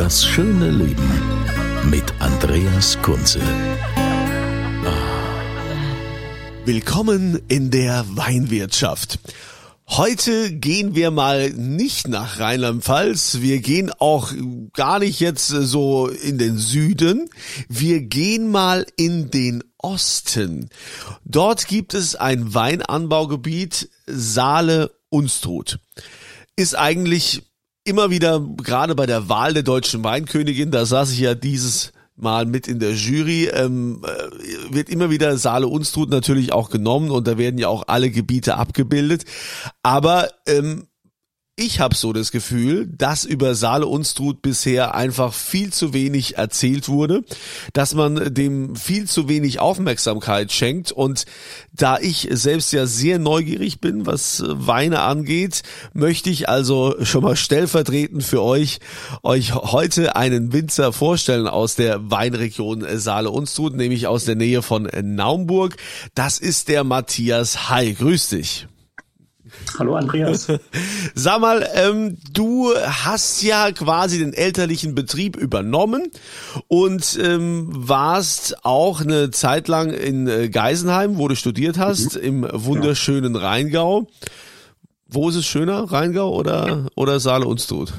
Das schöne Leben mit Andreas Kunze. Willkommen in der Weinwirtschaft. Heute gehen wir mal nicht nach Rheinland-Pfalz. Wir gehen auch gar nicht jetzt so in den Süden. Wir gehen mal in den Osten. Dort gibt es ein Weinanbaugebiet Saale-Unstrut. Ist eigentlich immer wieder, gerade bei der Wahl der deutschen Weinkönigin, da saß ich ja dieses mal mit in der Jury, ähm, äh, wird immer wieder Saale Unstrut natürlich auch genommen und da werden ja auch alle Gebiete abgebildet. Aber ähm, ich habe so das Gefühl, dass über Saale Unstrut bisher einfach viel zu wenig erzählt wurde, dass man dem viel zu wenig Aufmerksamkeit schenkt und da ich selbst ja sehr neugierig bin, was Weine angeht, möchte ich also schon mal stellvertretend für euch euch heute einen Winzer vorstellen aus der Weinregion Saale Unstrut, nämlich aus der Nähe von Naumburg. Das ist der Matthias Hai. Grüß dich. Hallo Andreas. Sag mal, ähm, du hast ja quasi den elterlichen Betrieb übernommen und ähm, warst auch eine Zeit lang in äh, Geisenheim, wo du studiert hast, mhm. im wunderschönen ja. Rheingau. Wo ist es schöner, Rheingau oder, oder Saale Unstrut?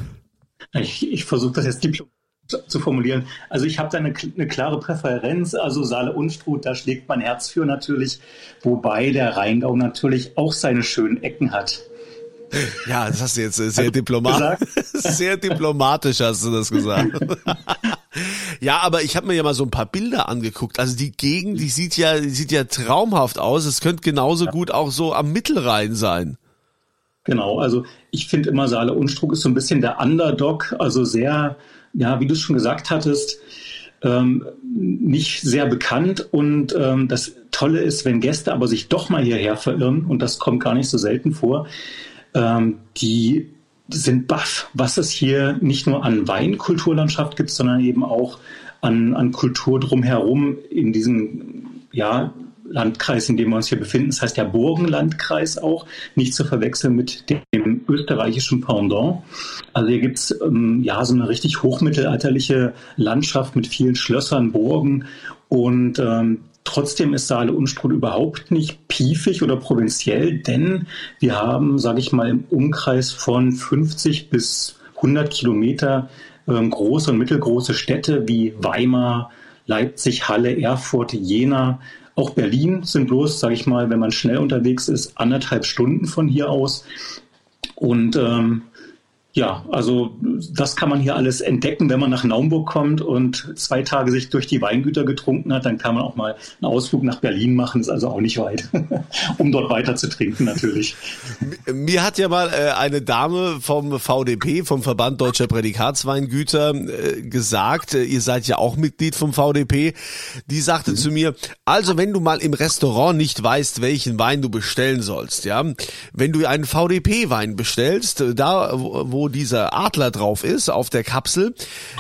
Ich, ich versuche das jetzt diplomatisch zu formulieren. Also ich habe da eine, eine, klare Präferenz, also Saale Unstrut, da schlägt mein Herz für natürlich, wobei der Rheingau natürlich auch seine schönen Ecken hat. Ja, das hast du jetzt sehr also diplomatisch, sehr diplomatisch hast du das gesagt. ja, aber ich habe mir ja mal so ein paar Bilder angeguckt. Also die Gegend, die sieht ja, die sieht ja traumhaft aus. Es könnte genauso ja. gut auch so am Mittelrhein sein. Genau, also ich finde immer Saale Unstrut ist so ein bisschen der Underdog, also sehr ja, wie du es schon gesagt hattest, ähm, nicht sehr bekannt. Und ähm, das Tolle ist, wenn Gäste aber sich doch mal hierher verirren, und das kommt gar nicht so selten vor, ähm, die sind baff, was es hier nicht nur an Weinkulturlandschaft gibt, sondern eben auch an, an Kultur drumherum in diesem ja, Landkreis, in dem wir uns hier befinden. Das heißt der Burgenlandkreis auch, nicht zu verwechseln mit dem österreichischen Pendant. Also hier gibt's ähm, ja so eine richtig hochmittelalterliche Landschaft mit vielen Schlössern, Burgen und ähm, Trotzdem ist Saale Unstrut überhaupt nicht piefig oder provinziell, denn wir haben, sage ich mal, im Umkreis von 50 bis 100 Kilometer ähm, große und mittelgroße Städte wie Weimar, Leipzig, Halle, Erfurt, Jena, auch Berlin sind bloß, sage ich mal, wenn man schnell unterwegs ist, anderthalb Stunden von hier aus. Und ähm, ja, also das kann man hier alles entdecken, wenn man nach Naumburg kommt und zwei Tage sich durch die Weingüter getrunken hat, dann kann man auch mal einen Ausflug nach Berlin machen, ist also auch nicht weit, um dort weiter zu trinken natürlich. Mir hat ja mal äh, eine Dame vom VDP, vom Verband Deutscher Prädikatsweingüter, äh, gesagt, äh, ihr seid ja auch Mitglied vom VDP, die sagte mhm. zu mir, also wenn du mal im Restaurant nicht weißt, welchen Wein du bestellen sollst, ja, wenn du einen VDP-Wein bestellst, da wo dieser Adler drauf ist auf der Kapsel,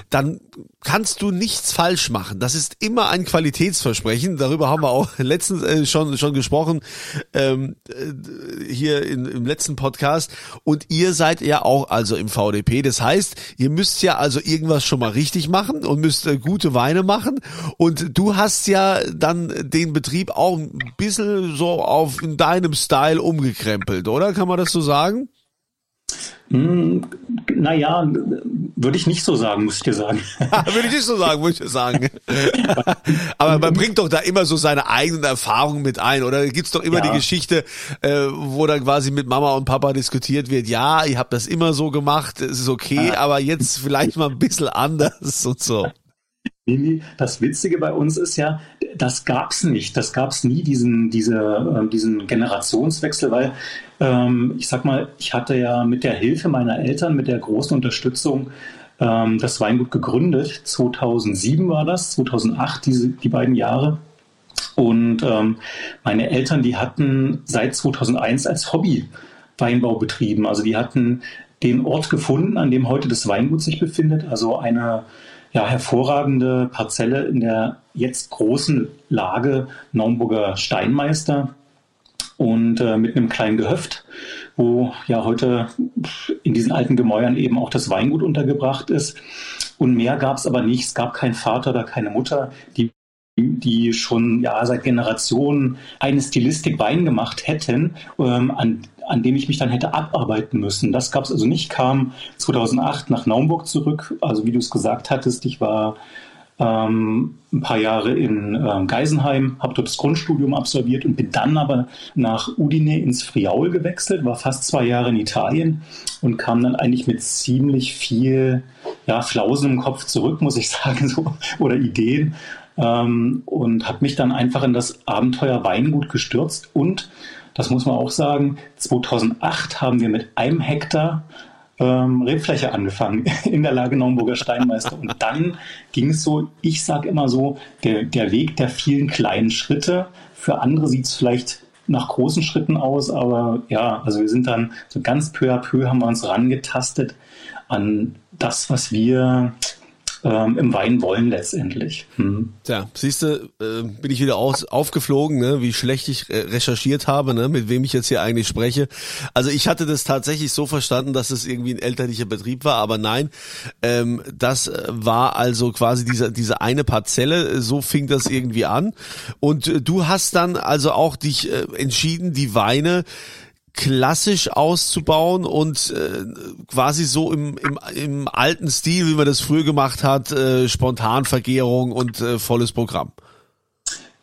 dann kannst du nichts falsch machen. Das ist immer ein Qualitätsversprechen. Darüber haben wir auch letztens äh, schon schon gesprochen ähm, äh, hier in, im letzten Podcast. Und ihr seid ja auch also im VDP. Das heißt, ihr müsst ja also irgendwas schon mal richtig machen und müsst äh, gute Weine machen. Und du hast ja dann den Betrieb auch ein bisschen so auf in deinem Style umgekrempelt, oder? Kann man das so sagen? Hm, naja, würde ich nicht so sagen, muss ich dir sagen. würde ich nicht so sagen, muss ich dir sagen. Aber man bringt doch da immer so seine eigenen Erfahrungen mit ein, oder gibt's doch immer ja. die Geschichte, äh, wo dann quasi mit Mama und Papa diskutiert wird, ja, ich habe das immer so gemacht, es ist okay, ja. aber jetzt vielleicht mal ein bisschen anders und so. Das Witzige bei uns ist ja, das gab's nicht. Das gab's nie, diesen, diese, äh, diesen Generationswechsel, weil ähm, ich sag mal, ich hatte ja mit der Hilfe meiner Eltern, mit der großen Unterstützung ähm, das Weingut gegründet. 2007 war das, 2008, diese, die beiden Jahre. Und ähm, meine Eltern, die hatten seit 2001 als Hobby Weinbau betrieben. Also die hatten den Ort gefunden, an dem heute das Weingut sich befindet. Also eine ja, hervorragende Parzelle in der jetzt großen Lage Naumburger Steinmeister und äh, mit einem kleinen Gehöft, wo ja heute in diesen alten Gemäuern eben auch das Weingut untergebracht ist. Und mehr gab es aber nicht. Es gab keinen Vater oder keine Mutter, die die schon ja seit Generationen eine Stilistik Wein gemacht hätten, ähm, an, an dem ich mich dann hätte abarbeiten müssen. Das gab es also nicht. Kam 2008 nach Naumburg zurück. Also wie du es gesagt hattest, ich war ähm, ein paar Jahre in ähm, Geisenheim, habe dort das Grundstudium absolviert und bin dann aber nach Udine ins Friaul gewechselt, war fast zwei Jahre in Italien und kam dann eigentlich mit ziemlich viel ja, Flausen im Kopf zurück, muss ich sagen, so, oder Ideen ähm, und habe mich dann einfach in das Abenteuer Weingut gestürzt und das muss man auch sagen, 2008 haben wir mit einem Hektar ähm, Rebfläche angefangen in der Lage Naumburger Steinmeister. Und dann ging es so, ich sage immer so, der, der Weg der vielen kleinen Schritte. Für andere sieht es vielleicht nach großen Schritten aus, aber ja, also wir sind dann so ganz peu à peu haben wir uns rangetastet an das, was wir ähm, im Wein wollen letztendlich. Hm. Tja, siehst du, äh, bin ich wieder aus, aufgeflogen, ne, wie schlecht ich äh, recherchiert habe, ne, mit wem ich jetzt hier eigentlich spreche. Also ich hatte das tatsächlich so verstanden, dass es irgendwie ein elterlicher Betrieb war, aber nein, ähm, das äh, war also quasi diese, diese eine Parzelle, so fing das irgendwie an. Und äh, du hast dann also auch dich äh, entschieden, die Weine klassisch auszubauen und äh, quasi so im, im, im alten Stil, wie man das früher gemacht hat, äh, Spontanvergärung und äh, volles Programm.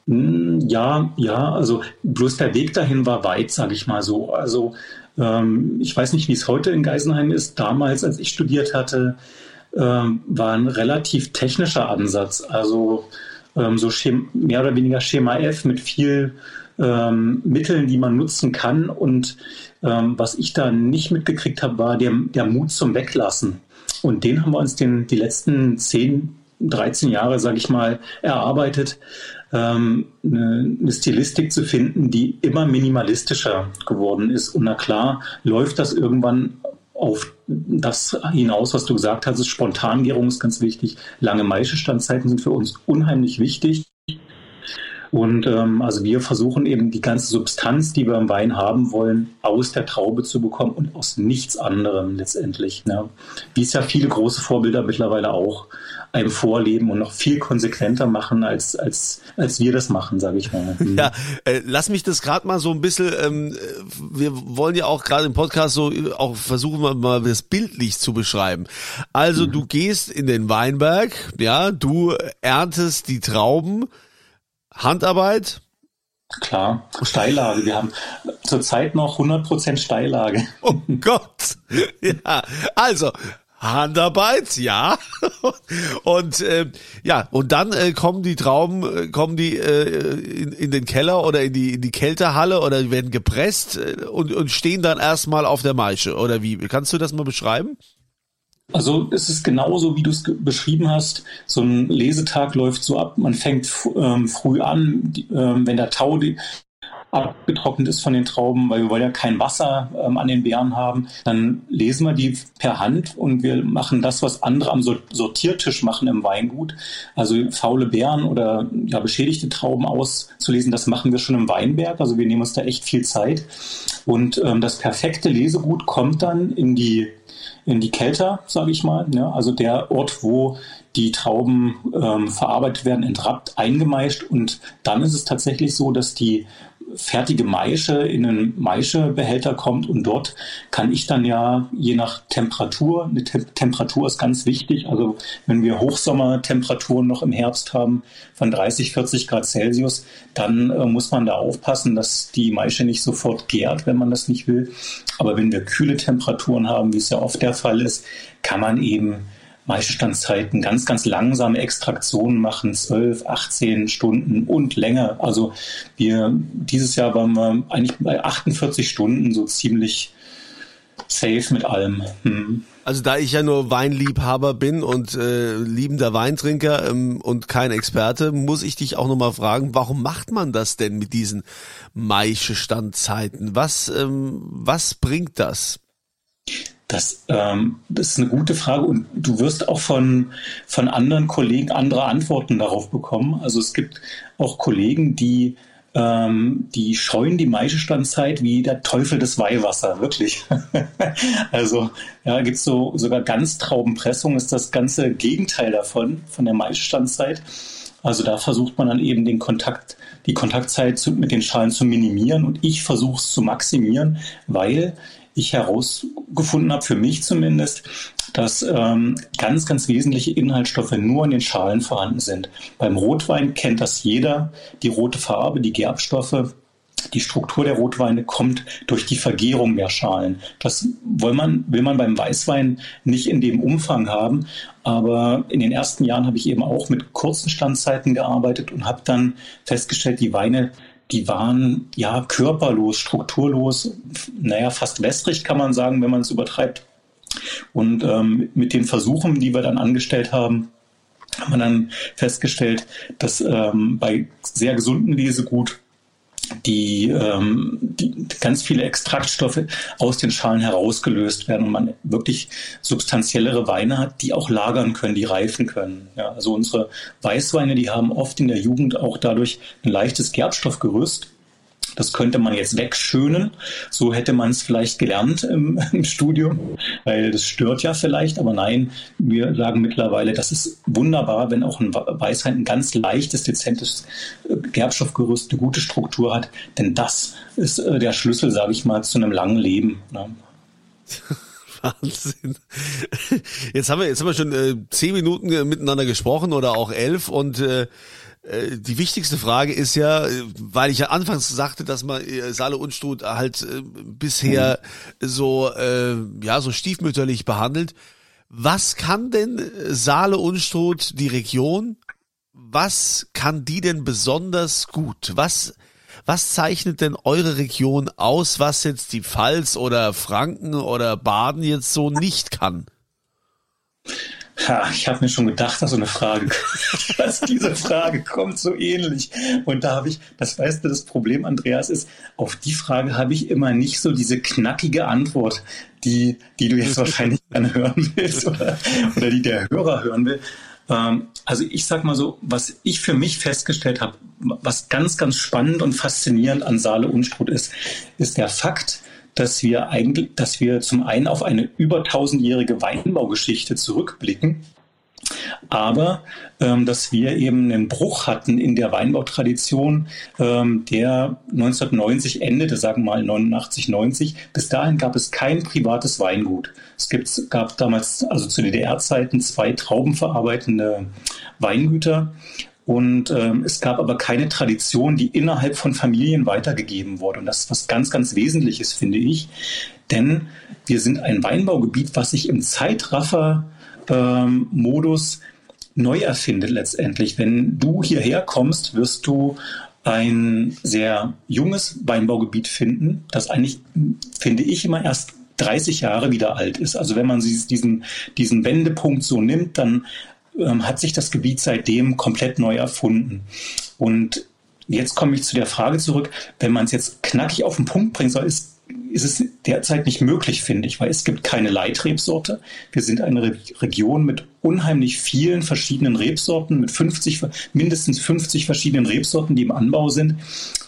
Hm, ja, ja, also bloß der Weg dahin war weit, sage ich mal so. Also ähm, ich weiß nicht, wie es heute in Geisenheim ist. Damals, als ich studiert hatte, ähm, war ein relativ technischer Ansatz. Also ähm, so mehr oder weniger Schema F mit viel ähm, Mitteln, die man nutzen kann. Und ähm, was ich da nicht mitgekriegt habe, war der, der Mut zum Weglassen. Und den haben wir uns den, die letzten 10, 13 Jahre, sage ich mal, erarbeitet, ähm, eine, eine Stilistik zu finden, die immer minimalistischer geworden ist. Und na klar, läuft das irgendwann auf das hinaus, was du gesagt hast, Spontangärung ist ganz wichtig. Lange Maischestandszeiten sind für uns unheimlich wichtig. Und ähm, also wir versuchen eben die ganze Substanz, die wir im Wein haben wollen, aus der Traube zu bekommen und aus nichts anderem letztendlich. Ne? Wie es ja viele große Vorbilder mittlerweile auch einem vorleben und noch viel konsequenter machen, als, als, als wir das machen, sage ich mal. Mhm. Ja, äh, lass mich das gerade mal so ein bisschen, ähm, wir wollen ja auch gerade im Podcast so auch versuchen wir mal das bildlich zu beschreiben. Also mhm. du gehst in den Weinberg, ja, du erntest die Trauben, Handarbeit? Klar, Steillage. Wir haben zurzeit noch 100% Steillage. Oh Gott. Ja, also Handarbeit, ja. Und äh, ja, und dann äh, kommen die Trauben, äh, kommen die äh, in, in den Keller oder in die in die Kälterhalle oder werden gepresst äh, und, und stehen dann erstmal auf der Maische. Oder wie? Kannst du das mal beschreiben? Also es ist genauso, wie du es beschrieben hast. So ein Lesetag läuft so ab, man fängt ähm, früh an, die, ähm, wenn der Tau die, abgetrocknet ist von den Trauben, weil wir wollen ja kein Wasser ähm, an den Beeren haben, dann lesen wir die per Hand und wir machen das, was andere am Sortiertisch machen im Weingut. Also faule Beeren oder ja, beschädigte Trauben auszulesen, das machen wir schon im Weinberg. Also wir nehmen uns da echt viel Zeit. Und ähm, das perfekte Lesegut kommt dann in die in die Kelter, sage ich mal. Ja, also der Ort, wo die Trauben ähm, verarbeitet werden, entrappt, eingemeischt. Und dann ist es tatsächlich so, dass die fertige Maische in einen Maischebehälter kommt und dort kann ich dann ja je nach Temperatur, eine Tem Temperatur ist ganz wichtig, also wenn wir Hochsommertemperaturen noch im Herbst haben von 30, 40 Grad Celsius, dann äh, muss man da aufpassen, dass die Maische nicht sofort gärt, wenn man das nicht will. Aber wenn wir kühle Temperaturen haben, wie es ja oft der Fall ist, kann man eben Maischestandszeiten ganz, ganz langsame Extraktionen machen, 12, 18 Stunden und länger. Also wir, dieses Jahr waren wir eigentlich bei 48 Stunden so ziemlich safe mit allem. Hm. Also da ich ja nur Weinliebhaber bin und äh, liebender Weintrinker ähm, und kein Experte, muss ich dich auch nochmal fragen, warum macht man das denn mit diesen Maischestandzeiten? Was, ähm, was bringt das? Das, ähm, das ist eine gute Frage und du wirst auch von, von anderen Kollegen andere Antworten darauf bekommen. Also es gibt auch Kollegen, die ähm, die scheuen die Maischestandzeit wie der Teufel des Weihwasser, wirklich. also ja, gibt es so sogar Ganztraubenpressung, ist das ganze Gegenteil davon, von der Maischestandzeit. Also da versucht man dann eben den Kontakt, die Kontaktzeit zu, mit den Schalen zu minimieren und ich versuche es zu maximieren, weil ich herausgefunden habe, für mich zumindest, dass ähm, ganz, ganz wesentliche Inhaltsstoffe nur in den Schalen vorhanden sind. Beim Rotwein kennt das jeder, die rote Farbe, die Gerbstoffe. Die Struktur der Rotweine kommt durch die Vergärung der Schalen. Das will man, will man beim Weißwein nicht in dem Umfang haben. Aber in den ersten Jahren habe ich eben auch mit kurzen Standzeiten gearbeitet und habe dann festgestellt, die Weine die waren ja körperlos, strukturlos, naja, fast wässrig kann man sagen, wenn man es übertreibt. Und ähm, mit den Versuchen, die wir dann angestellt haben, haben wir dann festgestellt, dass ähm, bei sehr gesunden Lesegut die, ähm, die ganz viele Extraktstoffe aus den Schalen herausgelöst werden und man wirklich substanziellere Weine hat, die auch lagern können, die reifen können. Ja, also unsere Weißweine, die haben oft in der Jugend auch dadurch ein leichtes Gerbstoffgerüst das könnte man jetzt wegschönen. So hätte man es vielleicht gelernt im, im, Studium, weil das stört ja vielleicht. Aber nein, wir sagen mittlerweile, das ist wunderbar, wenn auch ein Weißwein ein ganz leichtes, dezentes äh, Gerbstoffgerüst, eine gute Struktur hat. Denn das ist äh, der Schlüssel, sage ich mal, zu einem langen Leben. Ne? Wahnsinn. Jetzt haben wir, jetzt haben wir schon äh, zehn Minuten äh, miteinander gesprochen oder auch elf und äh, die wichtigste Frage ist ja, weil ich ja anfangs sagte, dass man äh, Saale Unstrut halt äh, bisher mhm. so äh, ja so stiefmütterlich behandelt. Was kann denn Saale Unstrut die Region? Was kann die denn besonders gut? Was was zeichnet denn eure Region aus, was jetzt die Pfalz oder Franken oder Baden jetzt so nicht kann? Ja, ich habe mir schon gedacht, dass so eine Frage, dass diese Frage kommt so ähnlich. Und da habe ich, das weißt du, das Problem, Andreas, ist, auf die Frage habe ich immer nicht so diese knackige Antwort, die, die du jetzt wahrscheinlich gerne hören willst oder, oder die der Hörer hören will. Ähm, also ich sag mal so, was ich für mich festgestellt habe, was ganz, ganz spannend und faszinierend an Saale Unstrut ist, ist der Fakt, dass wir eigentlich, dass wir zum einen auf eine über tausendjährige Weinbaugeschichte zurückblicken, aber ähm, dass wir eben einen Bruch hatten in der Weinbautradition, ähm, der 1990 endete, sagen wir mal 89, 90. Bis dahin gab es kein privates Weingut. Es gibt, gab damals, also zu DDR-Zeiten, zwei traubenverarbeitende Weingüter und ähm, es gab aber keine Tradition, die innerhalb von Familien weitergegeben wurde. Und das ist was ganz, ganz Wesentliches, finde ich. Denn wir sind ein Weinbaugebiet, was sich im Zeitraffer-Modus ähm, neu erfindet letztendlich. Wenn du hierher kommst, wirst du ein sehr junges Weinbaugebiet finden, das eigentlich, finde ich, immer erst 30 Jahre wieder alt ist. Also wenn man diesen, diesen Wendepunkt so nimmt, dann ähm, hat sich das Gebiet seitdem komplett neu erfunden. Und jetzt komme ich zu der Frage zurück, wenn man es jetzt knackig auf den Punkt bringen soll, ist ist es derzeit nicht möglich, finde ich, weil es gibt keine Leitrebsorte. Wir sind eine Re Region mit unheimlich vielen verschiedenen Rebsorten, mit 50, mindestens 50 verschiedenen Rebsorten, die im Anbau sind.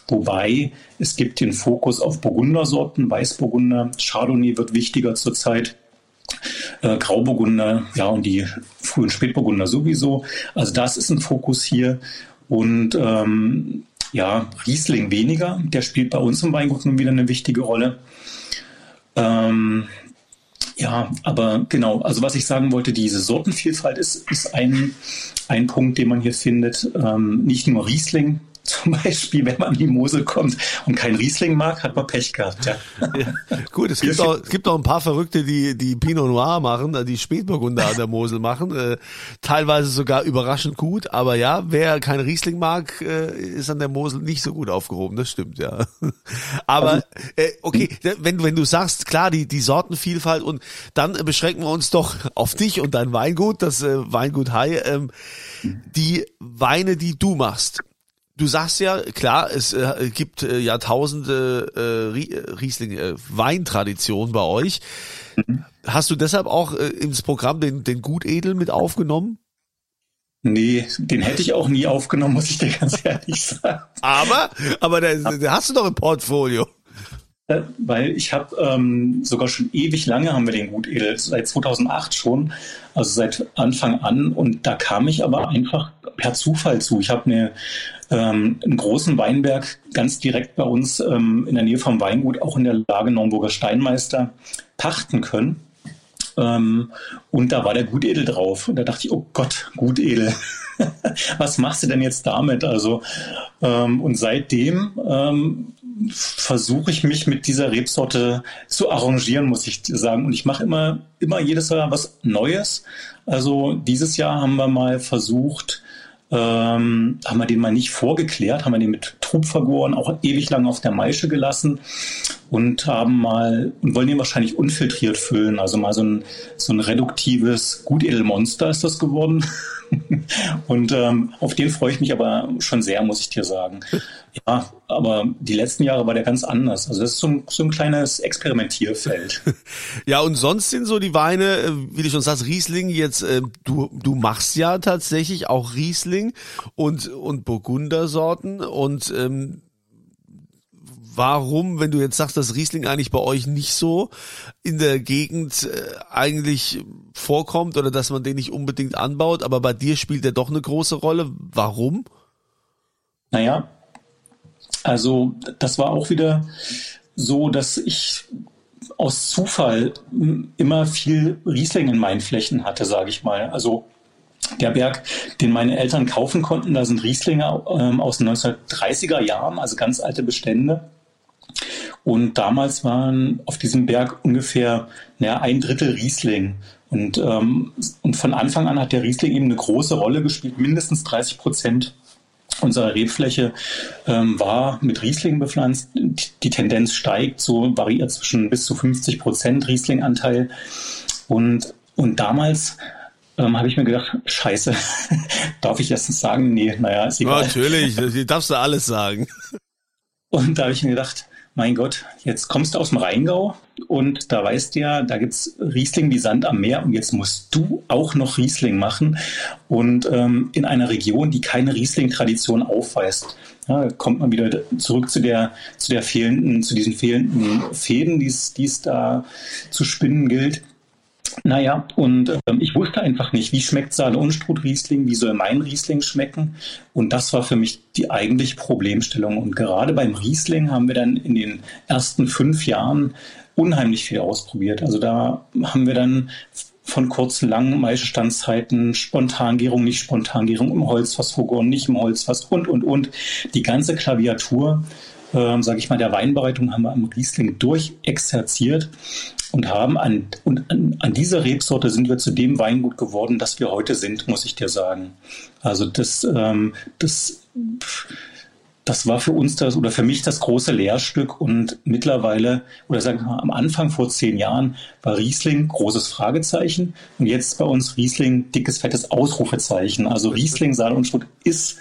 Wobei es gibt den Fokus auf Burgundersorten, Weißburgunder, Chardonnay wird wichtiger zurzeit äh, Grauburgunder, ja, und die frühen Spätburgunder sowieso. Also das ist ein Fokus hier. Und ähm, ja, Riesling weniger. Der spielt bei uns im Weingut nun wieder eine wichtige Rolle. Ähm, ja, aber genau, also was ich sagen wollte, diese Sortenvielfalt ist, ist ein, ein Punkt, den man hier findet. Ähm, nicht nur Riesling, zum Beispiel, wenn man an die Mosel kommt und kein Riesling mag, hat man Pech gehabt. Ja. ja gut, es gibt, auch, es gibt auch ein paar Verrückte, die die Pinot Noir machen, die Spätburgunder an der Mosel machen, äh, teilweise sogar überraschend gut. Aber ja, wer kein Riesling mag, äh, ist an der Mosel nicht so gut aufgehoben. Das stimmt, ja. Aber also, äh, okay, wenn wenn du sagst, klar, die die Sortenvielfalt und dann beschränken wir uns doch auf dich und dein Weingut, das äh, Weingut Hai. Ähm, die Weine, die du machst, Du sagst ja, klar, es äh, gibt äh, Jahrtausende äh, Riesling äh, Weintradition bei euch. Mhm. Hast du deshalb auch äh, ins Programm den, den Gutedel mit aufgenommen? Nee, den hätte ich auch nie aufgenommen, muss ich dir ganz ehrlich sagen. Aber, aber der hast du doch im Portfolio. Weil ich habe ähm, sogar schon ewig lange haben wir den Gutedel, seit 2008 schon, also seit Anfang an. Und da kam ich aber einfach per Zufall zu. Ich habe eine ähm, einen großen Weinberg ganz direkt bei uns ähm, in der Nähe vom Weingut, auch in der Lage Naumburger Steinmeister, pachten können. Ähm, und da war der Gutedel drauf. Und da dachte ich, oh Gott, Gutedel. Was machst du denn jetzt damit? Also, ähm, und seitdem ähm, versuche ich mich mit dieser Rebsorte zu arrangieren, muss ich sagen. Und ich mache immer, immer jedes Jahr was Neues. Also dieses Jahr haben wir mal versucht, ähm, haben wir den mal nicht vorgeklärt, haben wir den mit Trub vergoren, auch ewig lang auf der Maische gelassen und haben mal und wollen den wahrscheinlich unfiltriert füllen. Also mal so ein, so ein reduktives Gutedelmonster ist das geworden. und ähm, auf den freue ich mich aber schon sehr, muss ich dir sagen. Ja, aber die letzten Jahre war der ganz anders. Also das ist so ein, so ein kleines Experimentierfeld. ja, und sonst sind so die Weine, äh, wie du schon sagst, Riesling jetzt, äh, du, du machst ja tatsächlich auch Riesling und, und Burgundersorten und ähm, warum, wenn du jetzt sagst, dass Riesling eigentlich bei euch nicht so in der Gegend äh, eigentlich vorkommt oder dass man den nicht unbedingt anbaut, aber bei dir spielt er doch eine große Rolle. Warum? Naja, also das war auch wieder so, dass ich aus Zufall immer viel Riesling in meinen Flächen hatte, sage ich mal. Also der Berg, den meine Eltern kaufen konnten, da sind Rieslinge ähm, aus den 1930er Jahren, also ganz alte Bestände. Und damals waren auf diesem Berg ungefähr naja, ein Drittel Riesling. Und, ähm, und von Anfang an hat der Riesling eben eine große Rolle gespielt, mindestens 30 Prozent unserer Rebfläche ähm, war mit Riesling bepflanzt. Die Tendenz steigt, so variiert zwischen bis zu 50 Prozent Rieslinganteil. Und, und damals ähm, habe ich mir gedacht, scheiße, darf ich erstens sagen? Nee, naja, ist egal. natürlich, darfst du alles sagen. Und da habe ich mir gedacht, mein Gott, jetzt kommst du aus dem Rheingau und da weißt du ja, da gibt's Riesling wie Sand am Meer und jetzt musst du auch noch Riesling machen und ähm, in einer Region, die keine Riesling-Tradition aufweist. Ja, kommt man wieder zurück zu der, zu der fehlenden, zu diesen fehlenden Fäden, die es da zu spinnen gilt. Naja, und ähm, ich wusste einfach nicht, wie schmeckt Saale Unstrut Riesling, wie soll mein Riesling schmecken? Und das war für mich die eigentliche Problemstellung. Und gerade beim Riesling haben wir dann in den ersten fünf Jahren unheimlich viel ausprobiert. Also da haben wir dann von kurzen, langen Maischestandzeiten, Spontangärung, nicht Spontangärung, im Holzfass vergoren, nicht im Holzfass und, und, und. Die ganze Klaviatur, äh, sage ich mal, der Weinbereitung haben wir am Riesling durchexerziert und haben an, und an, an dieser Rebsorte sind wir zu dem Weingut geworden, das wir heute sind, muss ich dir sagen. Also das, ähm, das, das war für uns das oder für mich das große Lehrstück und mittlerweile oder sagen wir mal am Anfang vor zehn Jahren war Riesling großes Fragezeichen und jetzt bei uns Riesling dickes fettes Ausrufezeichen. Also Riesling Saal und Stutt ist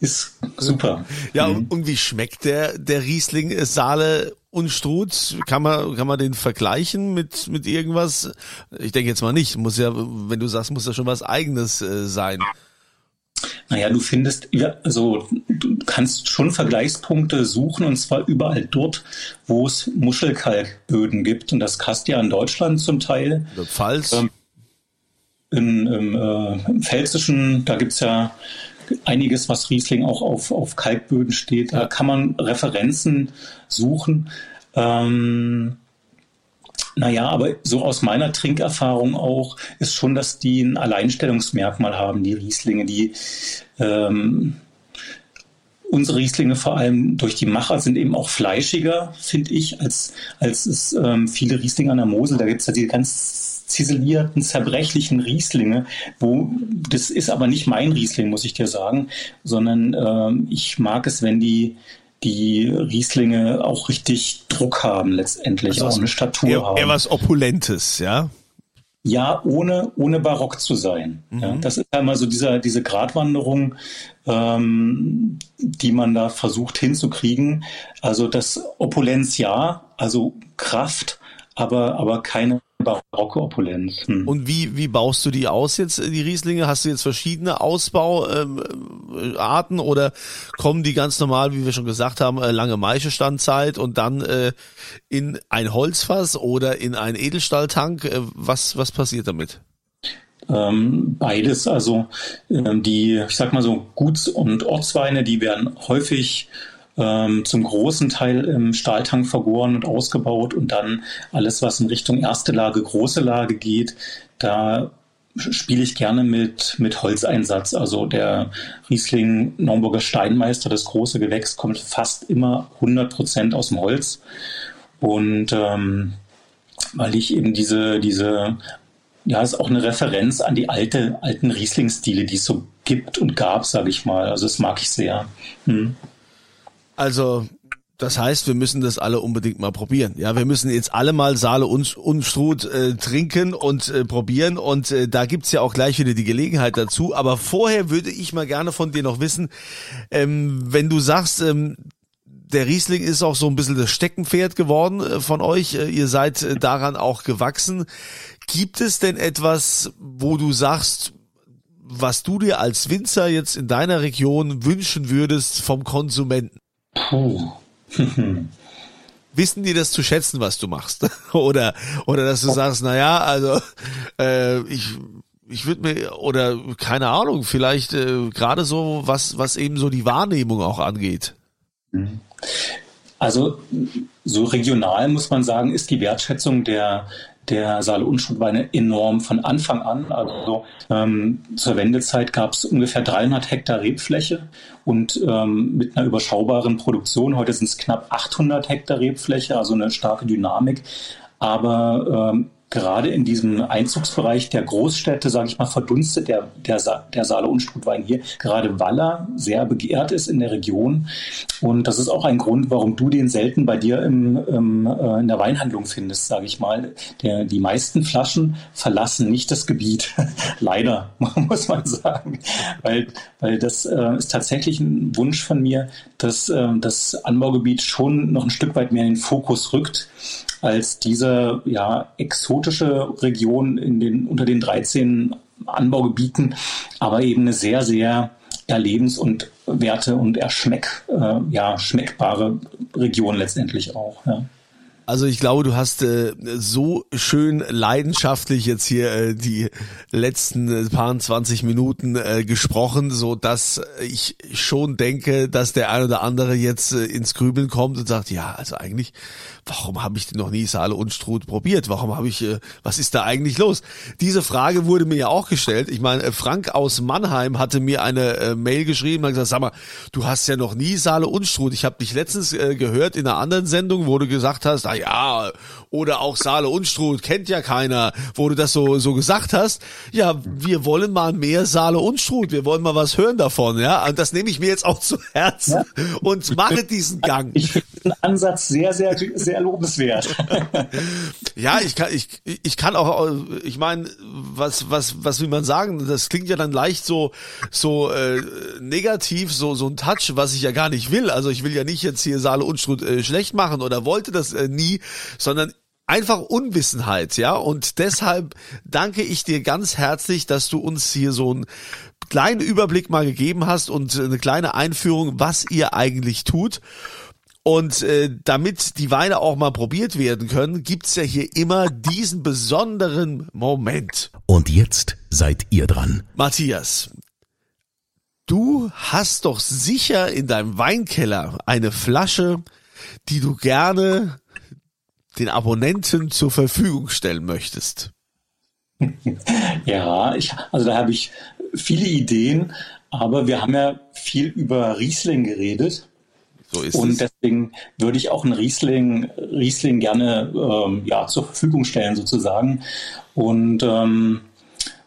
ist super. Ja, mhm. und wie schmeckt der, der Riesling Saale und Struth? Kann man, kann man den vergleichen mit, mit irgendwas? Ich denke jetzt mal nicht. Muss ja, wenn du sagst, muss ja schon was eigenes äh, sein. Naja, du findest, ja, also du kannst schon Vergleichspunkte suchen und zwar überall dort, wo es Muschelkalkböden gibt. Und das kannst du ja in Deutschland zum Teil. Pfalz. Ähm, in, im, äh, im Pfälzischen, da gibt's ja einiges, was Riesling auch auf, auf Kalkböden steht. Da kann man Referenzen suchen. Ähm, naja, aber so aus meiner Trinkerfahrung auch ist schon, dass die ein Alleinstellungsmerkmal haben, die Rieslinge, die ähm, unsere Rieslinge vor allem durch die Macher sind eben auch fleischiger, finde ich, als, als es ähm, viele Rieslinge an der Mosel. Da gibt es ja die ganz ziselierten, zerbrechlichen Rieslinge, wo das ist aber nicht mein Riesling, muss ich dir sagen, sondern ähm, ich mag es, wenn die die Rieslinge auch richtig Druck haben letztendlich, also auch eine Statur eher, haben. Eher was Opulentes, ja? Ja, ohne, ohne barock zu sein. Mhm. Ja, das ist einmal so dieser, diese Gratwanderung, ähm, die man da versucht hinzukriegen. Also das Opulenz ja, also Kraft, aber, aber keine barocke Opulenz. Hm. Und wie, wie baust du die aus jetzt, die Rieslinge? Hast du jetzt verschiedene Ausbauarten ähm, oder kommen die ganz normal, wie wir schon gesagt haben, äh, lange Maischestandzeit und dann äh, in ein Holzfass oder in einen Edelstahltank? Äh, was, was passiert damit? Ähm, beides, also ähm, die, ich sag mal so, Guts- und Ortsweine, die werden häufig ähm, zum großen Teil im Stahltank vergoren und ausgebaut und dann alles, was in Richtung erste Lage, große Lage geht, da spiele ich gerne mit, mit Holzeinsatz. Also der Riesling Naumburger Steinmeister, das große Gewächs, kommt fast immer 100 Prozent aus dem Holz. Und ähm, weil ich eben diese, diese, ja, ist auch eine Referenz an die alte, alten Riesling-Stile, die es so gibt und gab, sage ich mal. Also das mag ich sehr. Hm. Also das heißt, wir müssen das alle unbedingt mal probieren. Ja, wir müssen jetzt alle mal Saale und Unstrut äh, trinken und äh, probieren und äh, da gibt's ja auch gleich wieder die Gelegenheit dazu. Aber vorher würde ich mal gerne von dir noch wissen, ähm, wenn du sagst, ähm, der Riesling ist auch so ein bisschen das Steckenpferd geworden äh, von euch. Äh, ihr seid äh, daran auch gewachsen. Gibt es denn etwas, wo du sagst, was du dir als Winzer jetzt in deiner Region wünschen würdest vom Konsumenten? Puh. Wissen die das zu schätzen, was du machst? oder, oder dass du sagst, na ja, also äh, ich, ich würde mir, oder keine Ahnung, vielleicht äh, gerade so, was, was eben so die Wahrnehmung auch angeht. Also so regional muss man sagen, ist die Wertschätzung der der Saale Unstrutweine enorm von Anfang an. Also ähm, zur Wendezeit gab es ungefähr 300 Hektar Rebfläche und ähm, mit einer überschaubaren Produktion. Heute sind es knapp 800 Hektar Rebfläche, also eine starke Dynamik. Aber ähm, gerade in diesem Einzugsbereich der Großstädte, sage ich mal, verdunstet der, der, der Saale Unstrutwein hier. Gerade Waller sehr begehrt ist in der Region. Und das ist auch ein Grund, warum du den selten bei dir im, im, äh, in der Weinhandlung findest, sage ich mal. Der, die meisten Flaschen verlassen nicht das Gebiet. Leider, muss man sagen. Weil, weil das äh, ist tatsächlich ein Wunsch von mir, dass äh, das Anbaugebiet schon noch ein Stück weit mehr in den Fokus rückt als diese ja, exotische Region in den, unter den 13 Anbaugebieten, aber eben eine sehr, sehr erlebens- und Werte- und erschmeck, äh, ja, schmeckbare Region letztendlich auch. Ja. Also ich glaube, du hast äh, so schön leidenschaftlich jetzt hier äh, die letzten äh, paar 20 Minuten äh, gesprochen, so dass ich schon denke, dass der ein oder andere jetzt äh, ins Grübeln kommt und sagt, ja, also eigentlich warum habe ich denn noch nie Saale und Struth probiert? Warum habe ich, äh, was ist da eigentlich los? Diese Frage wurde mir ja auch gestellt. Ich meine, äh, Frank aus Mannheim hatte mir eine äh, Mail geschrieben und gesagt, sag mal, du hast ja noch nie Saale und Struth. Ich habe dich letztens äh, gehört in einer anderen Sendung, wo du gesagt hast, ah ja, oder auch Saale und Struth, kennt ja keiner, wo du das so, so gesagt hast. Ja, wir wollen mal mehr Saale und Struth. Wir wollen mal was hören davon, ja. Und das nehme ich mir jetzt auch zu Herzen ja. und mache diesen Gang. Ich finde den Ansatz sehr, sehr, sehr sehr lobenswert. ja, ich kann, ich, ich kann auch, ich meine, was, was, was will man sagen? Das klingt ja dann leicht so, so äh, negativ, so, so ein Touch, was ich ja gar nicht will. Also ich will ja nicht jetzt hier Saale Unstrut äh, schlecht machen oder wollte das äh, nie, sondern einfach Unwissenheit, ja. Und deshalb danke ich dir ganz herzlich, dass du uns hier so einen kleinen Überblick mal gegeben hast und eine kleine Einführung, was ihr eigentlich tut. Und äh, damit die Weine auch mal probiert werden können, gibt's ja hier immer diesen besonderen Moment. Und jetzt seid ihr dran. Matthias, Du hast doch sicher in deinem Weinkeller eine Flasche, die du gerne den Abonnenten zur Verfügung stellen möchtest. Ja, ich, also da habe ich viele Ideen, aber wir haben ja viel über Riesling geredet. So ist und es. deswegen würde ich auch einen Riesling, Riesling gerne ähm, ja, zur Verfügung stellen, sozusagen. Und, ähm,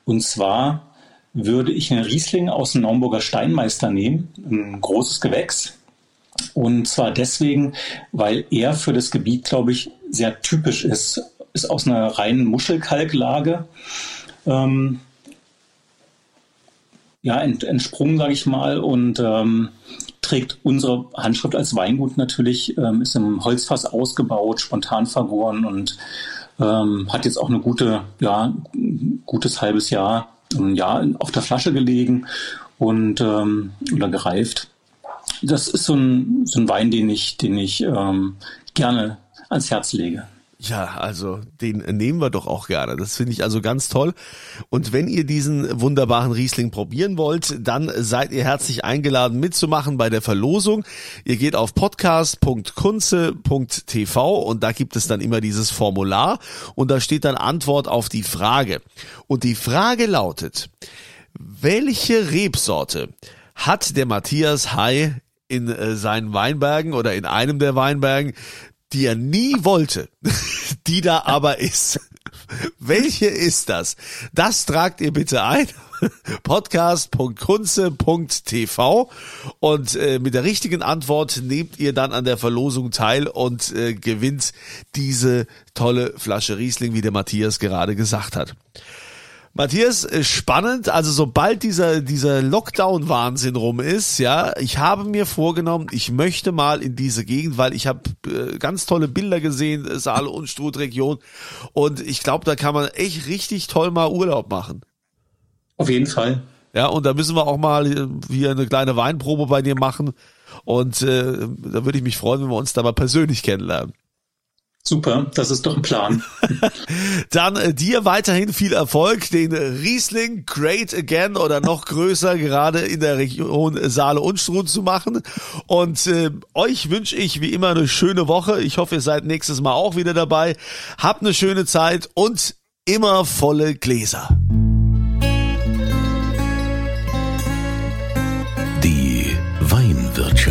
und zwar würde ich einen Riesling aus dem Naumburger Steinmeister nehmen, ein großes Gewächs. Und zwar deswegen, weil er für das Gebiet, glaube ich, sehr typisch ist. Ist aus einer reinen Muschelkalklage. Ähm, ja, ent, entsprungen, sage ich mal, und ähm, trägt unsere Handschrift als Weingut natürlich, ähm, ist im Holzfass ausgebaut, spontan vergoren und ähm, hat jetzt auch eine gute, ja, gutes halbes Jahr ein Jahr auf der Flasche gelegen und ähm, oder gereift. Das ist so ein, so ein Wein, den ich, den ich ähm, gerne ans Herz lege. Ja, also den nehmen wir doch auch gerne. Das finde ich also ganz toll. Und wenn ihr diesen wunderbaren Riesling probieren wollt, dann seid ihr herzlich eingeladen mitzumachen bei der Verlosung. Ihr geht auf podcast.kunze.tv und da gibt es dann immer dieses Formular und da steht dann Antwort auf die Frage. Und die Frage lautet, welche Rebsorte hat der Matthias Hai in äh, seinen Weinbergen oder in einem der Weinbergen die er nie wollte, die da aber ist. Welche ist das? Das tragt ihr bitte ein. podcast.kunze.tv und äh, mit der richtigen Antwort nehmt ihr dann an der Verlosung teil und äh, gewinnt diese tolle Flasche Riesling, wie der Matthias gerade gesagt hat. Matthias, äh, spannend. Also sobald dieser dieser Lockdown-Wahnsinn rum ist, ja, ich habe mir vorgenommen, ich möchte mal in diese Gegend, weil ich habe äh, ganz tolle Bilder gesehen, äh, Saale und Struth-Region, und ich glaube, da kann man echt richtig toll mal Urlaub machen. Auf jeden Fall. Ja, und da müssen wir auch mal äh, hier eine kleine Weinprobe bei dir machen. Und äh, da würde ich mich freuen, wenn wir uns da mal persönlich kennenlernen. Super, das ist doch ein Plan. Dann äh, dir weiterhin viel Erfolg, den Riesling Great Again oder noch größer gerade in der Region Saale und Struth zu machen. Und äh, euch wünsche ich wie immer eine schöne Woche. Ich hoffe, ihr seid nächstes Mal auch wieder dabei. Habt eine schöne Zeit und immer volle Gläser. Die Weinwirtschaft.